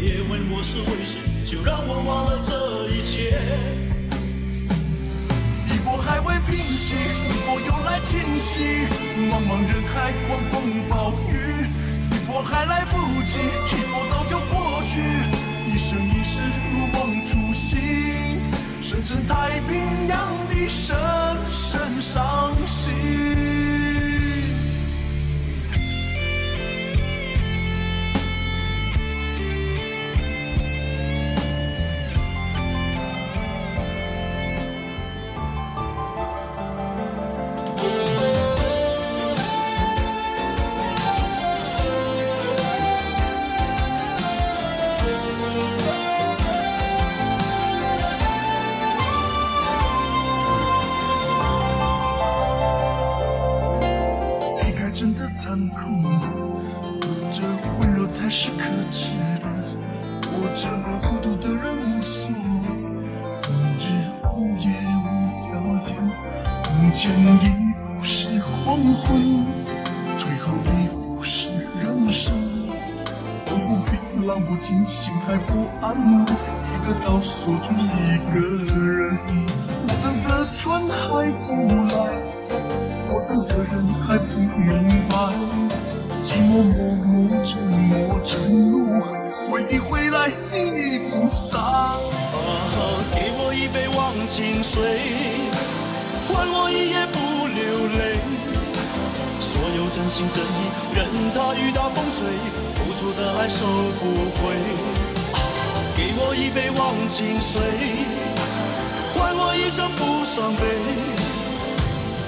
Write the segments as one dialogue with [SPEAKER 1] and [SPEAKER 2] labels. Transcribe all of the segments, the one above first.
[SPEAKER 1] 别问我是为谁，就让我忘了这一切。
[SPEAKER 2] 一波还未平息，一波又来侵袭。茫茫人海，狂风暴雨，一波还来不及，一波早就过去。一生一世如梦初醒，深深太平洋的深真的残酷，这温柔才是可耻的。活着孤独的人无所，明知无夜无条件，往前一步是黄昏，退后一步是人生。风不平，浪不静，心还不安稳，一个岛锁住一个人。我等的船还不来。我等的人还不明白，寂寞默默沉默沉入，回忆回来你已不在。
[SPEAKER 1] 啊，给我一杯忘情水，换我一夜不流泪。所有真心真意，任它雨打风吹，付出的爱收不回。啊，给我一杯忘情水，换我一生不伤悲。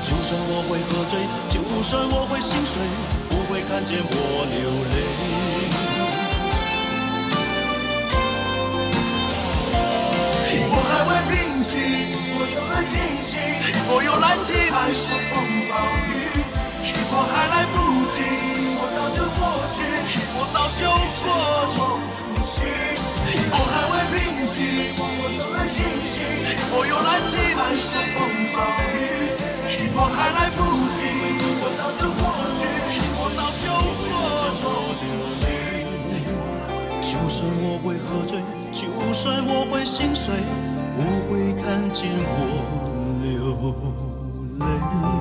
[SPEAKER 1] 就算我会喝醉，就算我会心碎，不会看见我流泪。
[SPEAKER 2] 我还未平静，我又来清醒，一波又来侵
[SPEAKER 1] 就算我会喝醉，就算我会心碎，不会看见我流泪。